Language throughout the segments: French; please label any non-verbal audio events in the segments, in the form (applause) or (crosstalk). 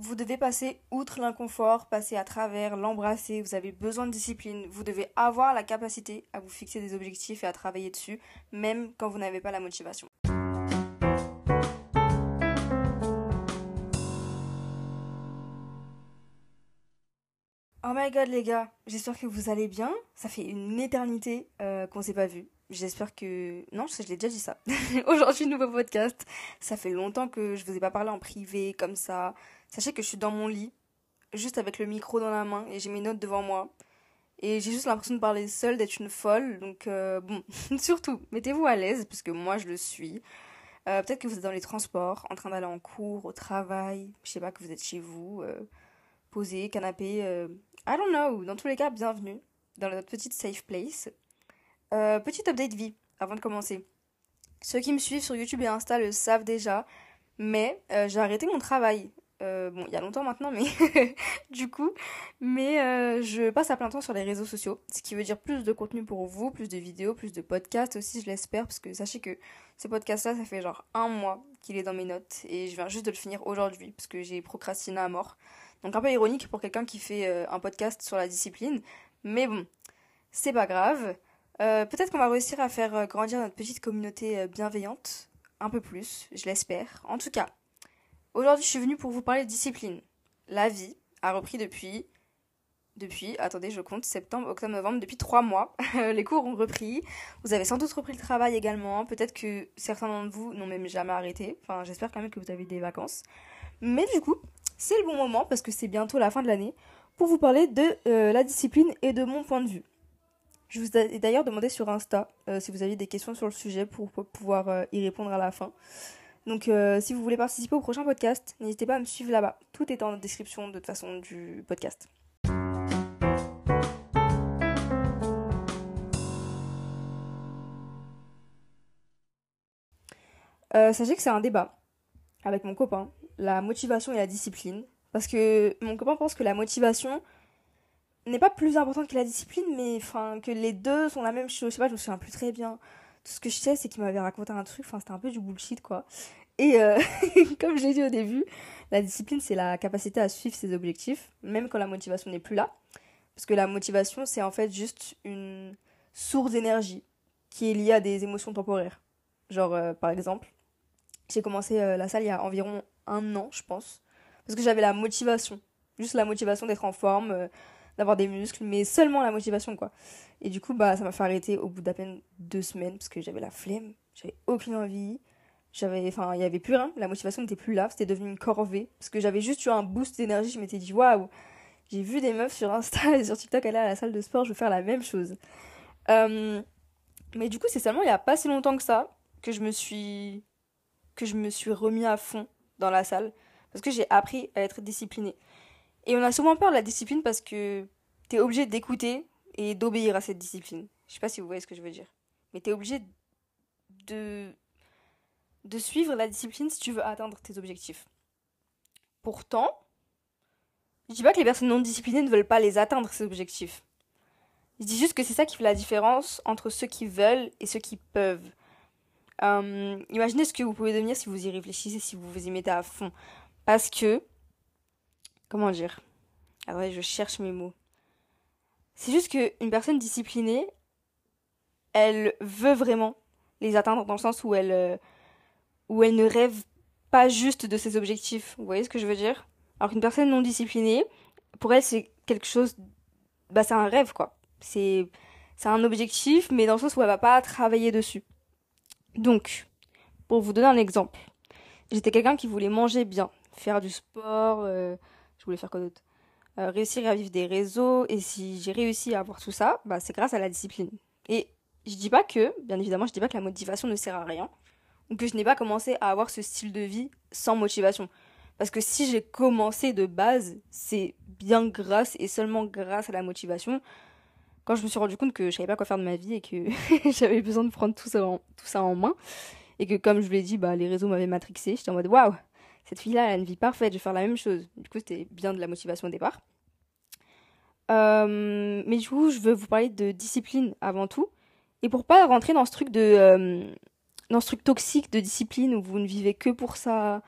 vous devez passer outre l'inconfort, passer à travers, l'embrasser, vous avez besoin de discipline, vous devez avoir la capacité à vous fixer des objectifs et à travailler dessus, même quand vous n'avez pas la motivation. Oh my god les gars, j'espère que vous allez bien. Ça fait une éternité euh, qu'on s'est pas vu. J'espère que... Non, je l'ai déjà dit ça. (laughs) Aujourd'hui, nouveau podcast. Ça fait longtemps que je vous ai pas parlé en privé, comme ça. Sachez que je suis dans mon lit, juste avec le micro dans la main, et j'ai mes notes devant moi. Et j'ai juste l'impression de parler seule, d'être une folle. Donc, euh, bon, (laughs) surtout, mettez-vous à l'aise, parce que moi, je le suis. Euh, peut-être que vous êtes dans les transports, en train d'aller en cours, au travail. Je sais pas, que vous êtes chez vous, euh, posé, canapé. I don't know. Dans tous les cas, bienvenue dans notre petite safe place. Euh, petit update vie avant de commencer. Ceux qui me suivent sur YouTube et Insta le savent déjà, mais j'ai arrêté mon travail. Euh, bon, il y a longtemps maintenant, mais (laughs) du coup, mais je passe à plein temps sur les réseaux sociaux, ce qui veut dire plus de contenu pour vous, plus de vidéos, plus de podcasts aussi, je l'espère, parce que sachez que ce podcast-là, ça fait genre un mois qu'il est dans mes notes, et je viens juste de le finir aujourd'hui, parce que j'ai procrastiné à mort. Donc un peu ironique pour quelqu'un qui fait un podcast sur la discipline, mais bon, c'est pas grave. Euh, peut-être qu'on va réussir à faire euh, grandir notre petite communauté euh, bienveillante, un peu plus, je l'espère. En tout cas, aujourd'hui je suis venue pour vous parler de discipline. La vie a repris depuis, depuis, attendez, je compte, septembre, octobre, novembre, depuis trois mois. (laughs) Les cours ont repris. Vous avez sans doute repris le travail également. Peut-être que certains d'entre vous n'ont même jamais arrêté. Enfin, j'espère quand même que vous avez des vacances. Mais du coup, c'est le bon moment parce que c'est bientôt la fin de l'année pour vous parler de la discipline et de mon point de vue. Je vous ai d'ailleurs demandé sur Insta euh, si vous aviez des questions sur le sujet pour, pouvoir euh, y répondre à la fin. Donc euh, si vous voulez participer au prochain podcast, n'hésitez pas à me suivre là-bas. Tout est en description de toute façon du podcast. sachez que c'est un débat avec mon copain, la motivation et la discipline. Parce que mon copain pense que la motivation, n'est pas plus importante que la discipline, mais que les deux sont la même chose. Je sais pas, je me souviens plus très bien. Tout ce que je sais, c'est qu'il m'avait raconté un truc. Enfin, c'était un peu du bullshit, quoi. Et euh, (laughs) comme j'ai dit au début, la discipline, c'est la capacité à suivre ses objectifs, même quand la motivation n'est plus là. Parce que la motivation, c'est en fait juste une source d'énergie qui est liée à des émotions temporaires. Genre, euh, par exemple, j'ai commencé euh, la salle il y a environ un an, je pense. Parce que j'avais la motivation. Juste la motivation d'être en forme d'avoir des muscles, mais seulement la motivation, quoi. Et du coup, bah, ça m'a fait arrêter au bout d'à peine deux semaines parce que j'avais la flemme, j'avais aucune envie, j'avais, enfin, il y avait plus rien, la motivation n'était plus là, c'était devenu une corvée parce que j'avais juste eu un boost d'énergie, je m'étais dit waouh, j'ai vu des meufs sur Insta (laughs) et sur TikTok aller à la salle de sport, je veux faire la même chose. Euh, mais du coup, c'est seulement il y a pas si longtemps que ça que je me suis que je me suis remis à fond dans la salle parce que j'ai appris à être disciplinée. Et on a souvent peur de la discipline parce que t'es obligé d'écouter et d'obéir à cette discipline. Je sais pas si vous voyez ce que je veux dire. Mais t'es obligé de, de suivre la discipline si tu veux atteindre tes objectifs. Pourtant, je dis pas que les personnes non disciplinées ne veulent pas les atteindre, ces objectifs. Je dis juste que c'est ça qui fait la différence entre ceux qui veulent et ceux qui peuvent. Euh, imaginez ce que vous pouvez devenir si vous y réfléchissez, si vous vous y mettez à fond. Parce que Comment dire? Attendez, je cherche mes mots. C'est juste qu'une personne disciplinée, elle veut vraiment les atteindre dans le sens où elle, euh, où elle ne rêve pas juste de ses objectifs. Vous voyez ce que je veux dire? Alors qu'une personne non disciplinée, pour elle, c'est quelque chose. Bah, c'est un rêve, quoi. C'est, un objectif, mais dans le sens où elle va pas travailler dessus. Donc, pour vous donner un exemple, j'étais quelqu'un qui voulait manger bien, faire du sport, euh, je voulais faire quoi d'autre? Euh, Réussir à vivre des réseaux. Et si j'ai réussi à avoir tout ça, bah, c'est grâce à la discipline. Et je dis pas que, bien évidemment, je dis pas que la motivation ne sert à rien. Que je n'ai pas commencé à avoir ce style de vie sans motivation. Parce que si j'ai commencé de base, c'est bien grâce et seulement grâce à la motivation. Quand je me suis rendu compte que je savais pas quoi faire de ma vie et que (laughs) j'avais besoin de prendre tout ça, en, tout ça en main. Et que comme je vous l'ai dit, bah, les réseaux m'avaient matrixé. J'étais en mode waouh, cette fille-là, elle a une vie parfaite, je vais faire la même chose. Du coup, c'était bien de la motivation au départ. Euh, mais du coup, je veux vous parler de discipline avant tout. Et pour pas rentrer dans ce truc de. Euh, dans ce truc toxique de discipline où vous ne vivez que pour ça,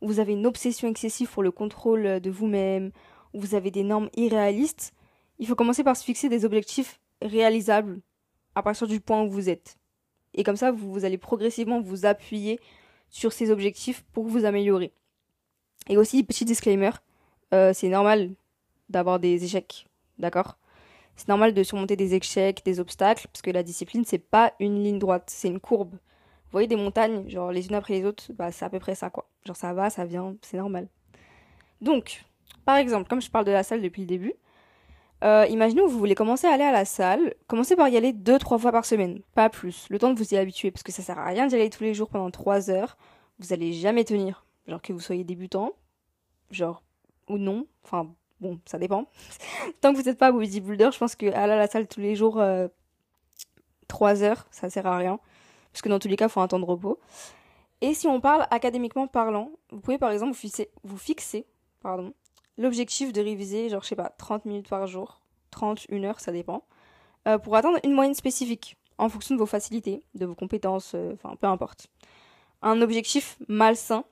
où vous avez une obsession excessive pour le contrôle de vous-même, où vous avez des normes irréalistes, il faut commencer par se fixer des objectifs réalisables à partir du point où vous êtes. Et comme ça, vous, allez progressivement vous appuyer sur ces objectifs pour vous améliorer. Et aussi, petit disclaimer, euh, c'est normal d'avoir des échecs, d'accord? C'est normal de surmonter des échecs, des obstacles, parce que la discipline, c'est pas une ligne droite, c'est une courbe. Voyez des montagnes, genre les unes après les autres, bah c'est à peu près ça, quoi. Genre ça va, ça vient, c'est normal. Donc, par exemple, comme je parle de la salle depuis le début, euh, imaginez que vous voulez commencer à aller à la salle, commencez par y aller deux, trois fois par semaine, pas plus, le temps de vous y habituer, parce que ça sert à rien d'y aller tous les jours pendant trois heures, vous allez jamais tenir, genre que vous soyez débutant, genre, ou non, enfin, bon, ça dépend. (laughs) Tant que vous n'êtes pas bodybuilder, je pense que aller à la salle tous les jours, euh, trois heures, ça sert à rien, parce que dans tous les cas, il faut un temps de repos. Et si on parle académiquement parlant, vous pouvez par exemple vous fixer, vous fixer pardon, l'objectif de réviser, genre, je sais pas, 30 minutes par jour, 30, 1 heure, ça dépend, euh, pour atteindre une moyenne spécifique, en fonction de vos facilités, de vos compétences, euh, enfin, peu importe. Un objectif malsain,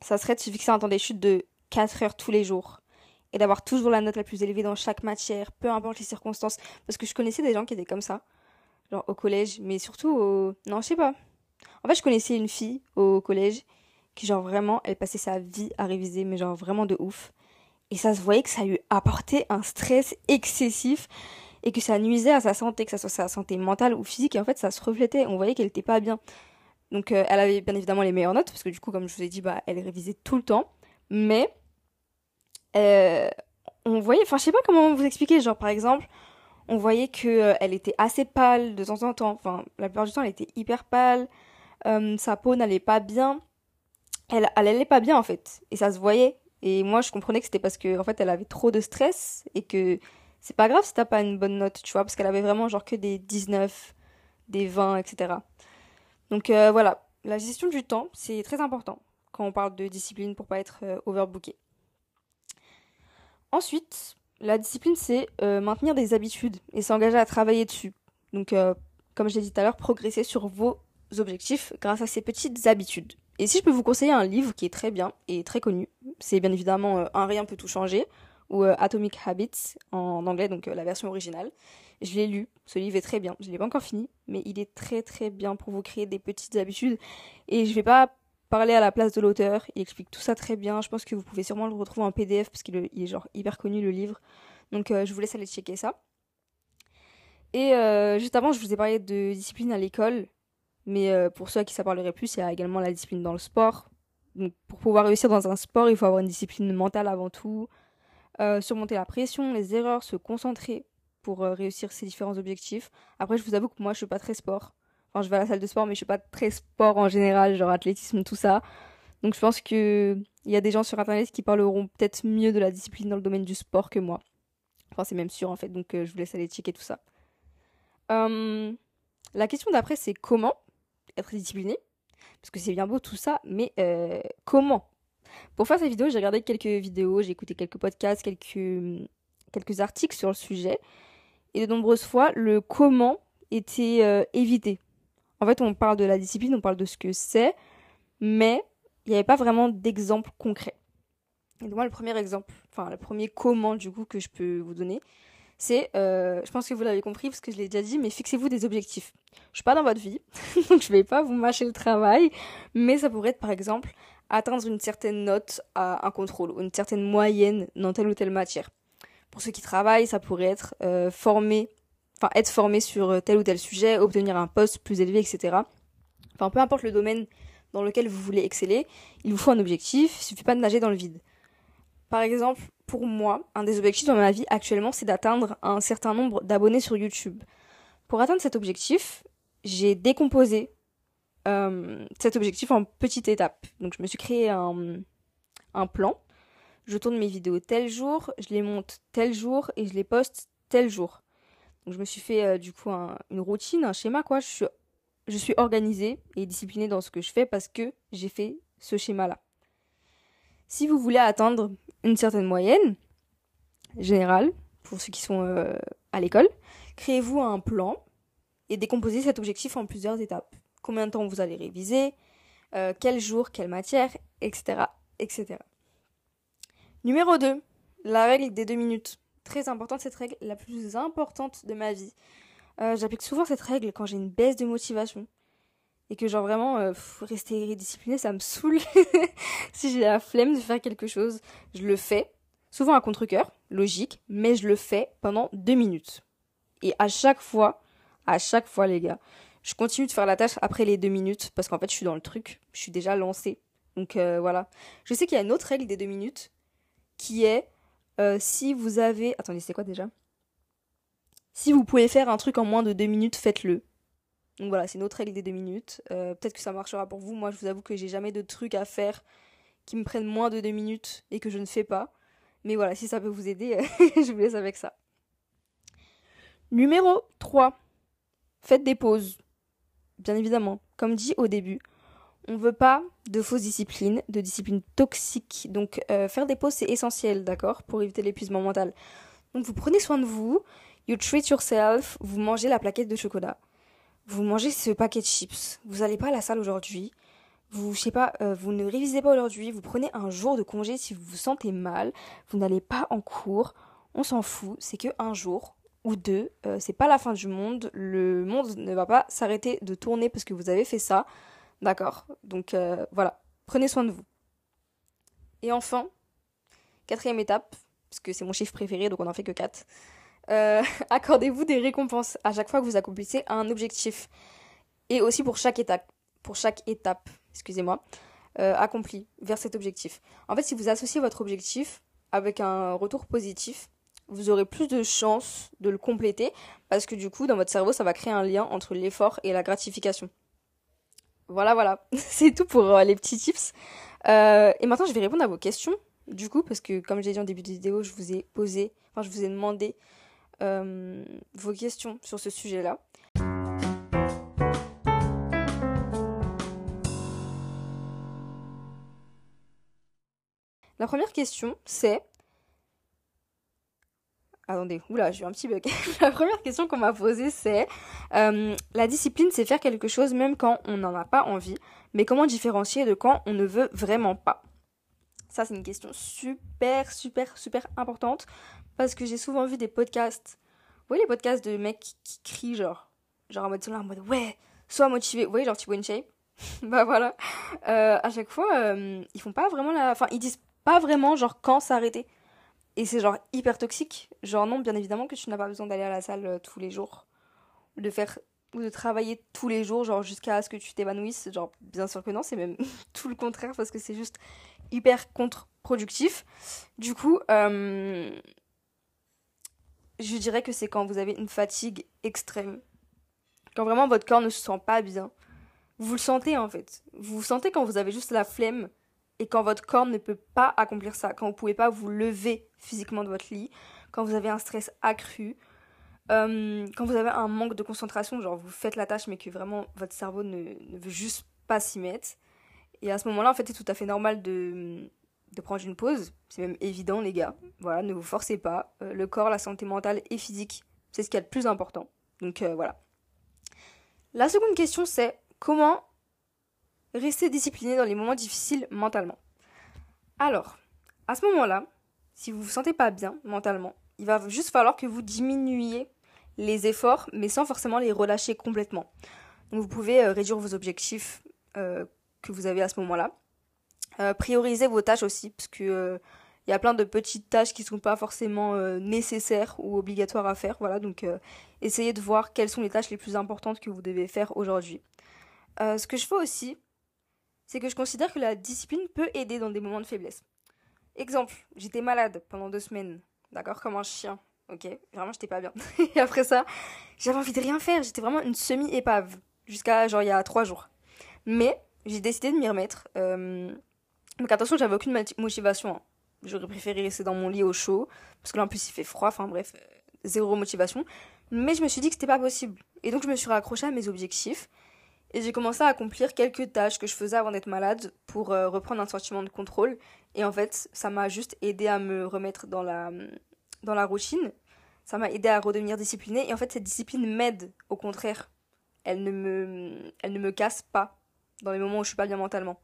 ça serait de se fixer un temps d'étude de 4 heures tous les jours et d'avoir toujours la note la plus élevée dans chaque matière, peu importe les circonstances. Parce que je connaissais des gens qui étaient comme ça, genre au collège, mais surtout au... Non, je sais pas. En fait, je connaissais une fille au collège qui, genre, vraiment, elle passait sa vie à réviser, mais genre, vraiment de ouf. Et ça se voyait que ça lui apportait un stress excessif et que ça nuisait à sa santé, que ça soit sa santé mentale ou physique. Et en fait, ça se reflétait. On voyait qu'elle était pas bien. Donc, euh, elle avait bien évidemment les meilleures notes parce que du coup, comme je vous ai dit, bah, elle révisait tout le temps. Mais euh, on voyait, enfin, je sais pas comment vous expliquer. Genre, par exemple, on voyait que euh, elle était assez pâle de temps en temps. Enfin, la plupart du temps, elle était hyper pâle. sa peau n'allait pas bien. Elle, elle allait pas bien en fait. Et ça se voyait. Et moi, je comprenais que c'était parce que, fait, elle avait trop de stress et que c'est pas grave si t'as pas une bonne note, tu vois, parce qu'elle avait vraiment genre que des 19, des 20, etc. Donc euh, voilà, la gestion du temps, c'est très important quand on parle de discipline pour pas être euh, overbooké. Ensuite, la discipline, c'est euh, maintenir des habitudes et s'engager à travailler dessus. Donc, comme je l'ai dit tout à l'heure, progresser sur vos objectifs grâce à ces petites habitudes. Et si je peux vous conseiller un livre qui est très bien et très connu, c'est bien évidemment euh, Un rien peut tout changer, ou euh, Atomic Habits en anglais, donc euh, la version originale. Je l'ai lu, ce livre est très bien. Je ne l'ai pas encore fini, mais il est très très bien pour vous créer des petites habitudes. Et je vais pas parler à la place de l'auteur, il explique tout ça très bien. Je pense que vous pouvez sûrement le retrouver en PDF parce qu'il est genre hyper connu le livre. Donc je vous laisse aller checker ça. Et juste avant, je vous ai parlé de discipline à l'école. Mais euh, pour ceux à qui ça parlerait plus, il y a également la discipline dans le sport. Donc, pour pouvoir réussir dans un sport, il faut avoir une discipline mentale avant tout, euh, surmonter la pression, les erreurs, se concentrer pour euh, réussir ses différents objectifs. Après, je vous avoue que moi, je suis pas très sport. Enfin, je vais à la salle de sport, mais je suis pas très sport en général, genre athlétisme, tout ça. Donc, je pense que il y a des gens sur internet qui parleront peut-être mieux de la discipline dans le domaine du sport que moi. Enfin, c'est même sûr en fait. Donc, je vous laisse aller checker tout ça. la question d'après, c'est comment être discipliné? Parce que c'est bien beau tout ça, mais euh, comment? Pour faire cette vidéo, j'ai regardé quelques vidéos, j'ai écouté quelques podcasts, quelques, quelques articles sur le sujet. Et de nombreuses fois, le comment était euh, évité. En fait, on parle de la discipline, on parle de ce que c'est, mais il n'y avait pas vraiment d'exemple concret. Et donc moi, le premier exemple, enfin le premier comment du coup que je peux vous donner, c'est, euh, je pense que vous l'avez compris parce que je l'ai déjà dit, mais fixez-vous des objectifs. Je suis pas dans votre vie, (laughs) donc je vais pas vous mâcher le travail, mais ça pourrait être par exemple atteindre une certaine note à un contrôle ou une certaine moyenne dans telle ou telle matière. Pour ceux qui travaillent, ça pourrait être euh, former, être formé sur euh, tel ou tel sujet, obtenir un poste plus élevé, etc. Enfin, peu importe le domaine dans lequel vous voulez exceller, il vous faut un objectif, il suffit pas de nager dans le vide. Par exemple, pour moi, un des objectifs dans ma vie actuellement, c'est d'atteindre un certain nombre d'abonnés sur YouTube. Pour atteindre cet objectif, j'ai décomposé euh, cet objectif en petites étapes. Donc je me suis créé un plan. Je tourne mes vidéos tel jour, je les monte tel jour et je les poste tel jour. Donc je me suis fait euh, du coup une routine, un schéma quoi. Je suis, organisée et disciplinée dans ce que je fais parce que j'ai fait ce schéma-là. Si vous voulez atteindre une certaine moyenne générale, pour ceux qui sont euh, à l'école, créez-vous un plan et décomposez cet objectif en plusieurs étapes. Combien de temps vous allez réviser, euh, quel jour, quelle matière, etc. etc. Numéro 2, la règle des deux minutes. Très importante cette règle, la plus importante de ma vie. Euh, j'applique souvent cette règle quand j'ai une baisse de motivation. Et que genre vraiment, euh, rester discipliné, ça me saoule. (laughs) si j'ai la flemme de faire quelque chose, je le fais. Souvent à contre-coeur, logique, mais je le fais pendant deux minutes. Et à chaque fois, à chaque fois les gars, je continue de faire la tâche après les deux minutes parce qu'en fait je suis dans le truc, je suis déjà lancée. Donc euh, voilà. Je sais qu'il y a une autre règle des deux minutes qui est euh, si vous avez... Attendez, c'est quoi déjà? Si vous pouvez faire un truc en moins de deux minutes, faites-le. Donc voilà, c'est une autre règle des deux minutes. Euh, peut-être que ça marchera pour vous. Moi, je vous avoue que j'ai jamais de trucs à faire qui me prennent moins de deux minutes et que je ne fais pas. Mais voilà, si ça peut vous aider, (laughs) je vous laisse avec ça. Numéro 3. Faites des pauses. Bien évidemment, comme dit au début, on veut pas de fausses disciplines, de disciplines toxiques. Donc euh, faire des pauses c'est essentiel, d'accord, pour éviter l'épuisement mental. Donc vous prenez soin de vous, you treat yourself, vous mangez la plaquette de chocolat, vous mangez ce paquet de chips, vous n'allez pas à la salle aujourd'hui, vous, je sais pas, euh, vous ne révisez pas aujourd'hui, vous prenez un jour de congé si vous vous sentez mal, vous n'allez pas en cours, on s'en fout, c'est que un jour ou deux, euh, c'est pas la fin du monde, le monde ne va pas s'arrêter de tourner parce que vous avez fait ça. D'accord Donc euh, voilà, prenez soin de vous. Et enfin, quatrième étape, parce que c'est mon chiffre préféré, donc on n'en fait que quatre. Euh, (laughs) accordez-vous des récompenses à chaque fois que vous accomplissez un objectif. Et aussi pour chaque étape, pour chaque étape, excusez-moi, euh, accomplie vers cet objectif. En fait, si vous associez votre objectif avec un retour positif, vous aurez plus de chances de le compléter parce que du coup, dans votre cerveau, ça va créer un lien entre l'effort et la gratification. Voilà, voilà. (laughs) C'est tout pour euh, les petits tips. Euh, et maintenant, je vais répondre à vos questions. Du coup, parce que comme j'ai dit en début de vidéo, je vous ai posé, enfin, je vous ai demandé euh, vos questions sur ce sujet-là. La première question, c'est Attendez, oula, j'ai eu un petit bug. (laughs) la première question qu'on m'a posée, c'est euh, la discipline, c'est faire quelque chose même quand on n'en a pas envie, mais comment différencier de quand on ne veut vraiment pas? Ça, c'est une question super, super, super importante parce que j'ai souvent vu des podcasts. Vous voyez les podcasts de mecs qui, crient, genre, genre en mode, en mode ouais, sois motivé. Vous voyez, genre Thibaut Shape (laughs) Bah voilà. Euh, à chaque fois, euh, ils font pas vraiment la. Enfin, ils disent pas vraiment, genre, quand s'arrêter. Et c'est genre hyper toxique. Genre non, bien évidemment que tu n'as pas besoin d'aller à la salle euh, tous les jours. De faire ou de travailler tous les jours, genre jusqu'à ce que tu t'évanouisses. Genre bien sûr que non, c'est même (laughs) tout le contraire parce que c'est juste hyper contre-productif. Du coup, euh, je dirais que c'est quand vous avez une fatigue extrême. Quand vraiment votre corps ne se sent pas bien. Vous le sentez en fait. Vous vous sentez quand vous avez juste la flemme et quand votre corps ne peut pas accomplir ça, quand vous pouvez pas vous lever physiquement de votre lit, quand vous avez un stress accru, euh, quand vous avez un manque de concentration, genre vous faites la tâche mais que vraiment votre cerveau ne, veut juste pas s'y mettre. Et à ce moment-là, en fait, c'est tout à fait normal de, de prendre une pause. C'est même évident, les gars. Voilà, ne vous forcez pas. Euh, le corps, la santé mentale et physique, c'est ce qui est le plus important. Donc euh, voilà. La seconde question, c'est comment rester discipliné dans les moments difficiles mentalement. Alors, à ce moment-là, si vous vous sentez pas bien mentalement, il va juste falloir que vous diminuiez les efforts, mais sans forcément les relâcher complètement. Donc vous pouvez euh, réduire vos objectifs euh, que vous avez à ce moment-là. Euh, prioriser vos tâches aussi, parce que il y a plein de petites tâches qui ne sont pas forcément nécessaires ou obligatoires à faire. Voilà, donc essayez de voir quelles sont les tâches les plus importantes que vous devez faire aujourd'hui. ce que je fais aussi, c'est que je considère que la discipline peut aider dans des moments de faiblesse. Exemple, j'étais malade pendant deux semaines, d'accord, comme un chien, ok Vraiment, j'étais pas bien. (laughs) et après ça, j'avais envie de rien faire, j'étais vraiment une semi-épave, jusqu'à genre il y a trois jours. Mais j'ai décidé de m'y remettre. Euh, donc attention, j'avais aucune motivation. Hein. J'aurais préféré rester dans mon lit au chaud, parce que là en plus il fait froid, enfin bref, euh, zéro motivation. Mais je me suis dit que c'était pas possible. Et donc je me suis raccrochée à mes objectifs. Et j'ai commencé à accomplir quelques tâches que je faisais avant d'être malade pour euh, reprendre un sentiment de contrôle. Et en fait, ça m'a juste aidé à me remettre dans la, dans la routine. Ça m'a aidé à redevenir disciplinée. Et en fait, cette discipline m'aide, au contraire. Elle ne, me, elle ne me casse pas dans les moments où je suis pas bien mentalement.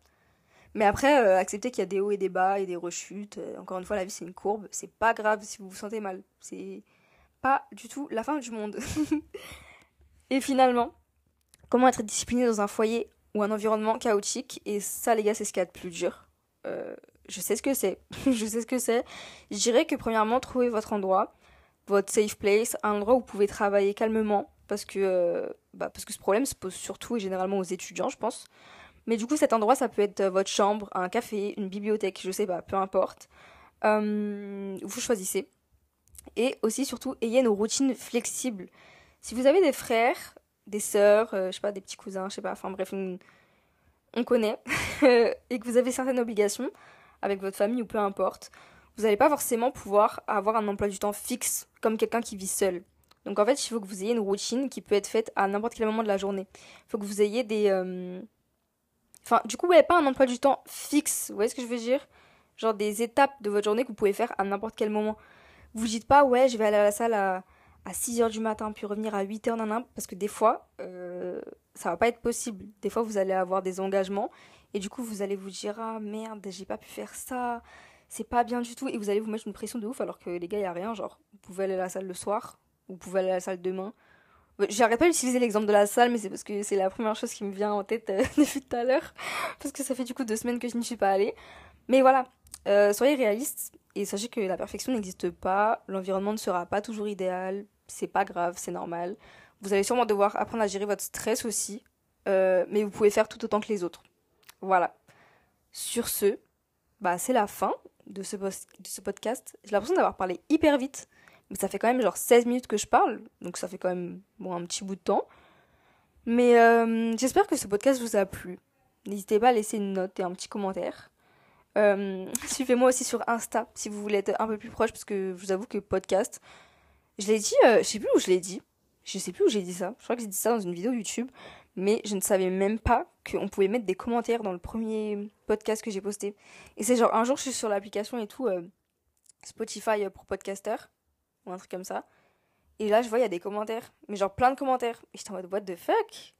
Mais après, euh, acceptez qu'il y a des hauts et des bas et des rechutes. Euh, encore une fois, la vie c'est une courbe. C'est pas grave si vous vous sentez mal. C'est pas du tout la fin du monde. (laughs) et finalement, comment être discipliné dans un foyer ou un environnement chaotique? Et ça, les gars, c'est ce qu'il y a de plus dur. Euh, je sais ce que c'est. (laughs) je sais ce que c'est. Je dirais que premièrement, trouvez votre endroit, votre safe place, un endroit où vous pouvez travailler calmement. Parce que, bah, parce que ce problème se pose surtout et généralement aux étudiants, je pense. Mais du coup, cet endroit, ça peut être votre chambre, un café, une bibliothèque, je sais pas, peu importe. Euh, vous choisissez. Et aussi, surtout, ayez une routine flexible. Si vous avez des frères, des sœurs, euh, je sais pas, des petits cousins, je sais pas, enfin bref, on connaît, (laughs) et que vous avez certaines obligations avec votre famille ou peu importe, vous n'allez pas forcément pouvoir avoir un emploi du temps fixe comme quelqu'un qui vit seul. Donc en fait, il faut que vous ayez une routine qui peut être faite à n'importe quel moment de la journée. Il faut que vous ayez des, euh, Enfin, du coup, vous n'avez pas un emploi du temps fixe. Vous voyez ce que je veux dire? Genre des étapes de votre journée que vous pouvez faire à n'importe quel moment. Vous dites pas, ouais, je vais aller à la salle à, à 6h du matin, puis revenir à 8h, nan, parce que des fois, euh, ça va pas être possible. Des fois, vous allez avoir des engagements, et du coup, vous allez vous dire, ah merde, j'ai pas pu faire ça, c'est pas bien du tout, et vous allez vous mettre une pression de ouf, alors que les gars, y a rien. Genre, vous pouvez aller à la salle le soir, vous pouvez aller à la salle demain, J'arrête pas d'utiliser l'exemple de la salle, mais c'est parce que c'est la première chose qui me vient en tête euh, (laughs) depuis tout à l'heure. Parce que ça fait du coup deux semaines que je n'y suis pas allée. Mais voilà, euh, soyez réalistes et sachez que la perfection n'existe pas. L'environnement ne sera pas toujours idéal. C'est pas grave, c'est normal. Vous allez sûrement devoir apprendre à gérer votre stress aussi. Euh, mais vous pouvez faire tout autant que les autres. Voilà. Sur ce, bah, c'est la fin de ce, de ce podcast. J'ai l'impression d'avoir parlé hyper vite. Mais ça fait quand même genre 16 minutes que je parle, donc ça fait quand même bon, un petit bout de temps. Mais euh, j'espère que ce podcast vous a plu. N'hésitez pas à laisser une note et un petit commentaire. Euh, suivez-moi aussi sur Insta si vous voulez être un peu plus proche, parce que je vous avoue que podcast, je l'ai dit, euh, je sais plus où je l'ai dit. Je sais plus où j'ai dit ça. Je crois que j'ai dit ça dans une vidéo YouTube, mais je ne savais même pas qu'on pouvait mettre des commentaires dans le premier podcast que j'ai posté. Et c'est genre un jour je suis sur l'application et tout, Spotify pour podcasters ou un truc comme ça. Et là, je vois, il y a des commentaires, mais genre plein de commentaires. Et j'étais en mode, what the fuck?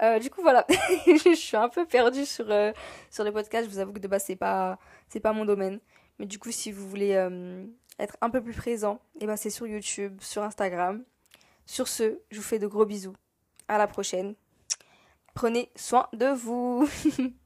Euh, Du coup, voilà, (laughs) je suis un peu perdue sur, euh, sur les podcasts. Je vous avoue que de base, c'est pas, c'est pas mon domaine. Mais du coup, si vous voulez euh, être un peu plus présent, et eh ben c'est sur YouTube, sur Instagram. Sur ce, je vous fais de gros bisous. À la prochaine. Prenez soin de vous. (laughs)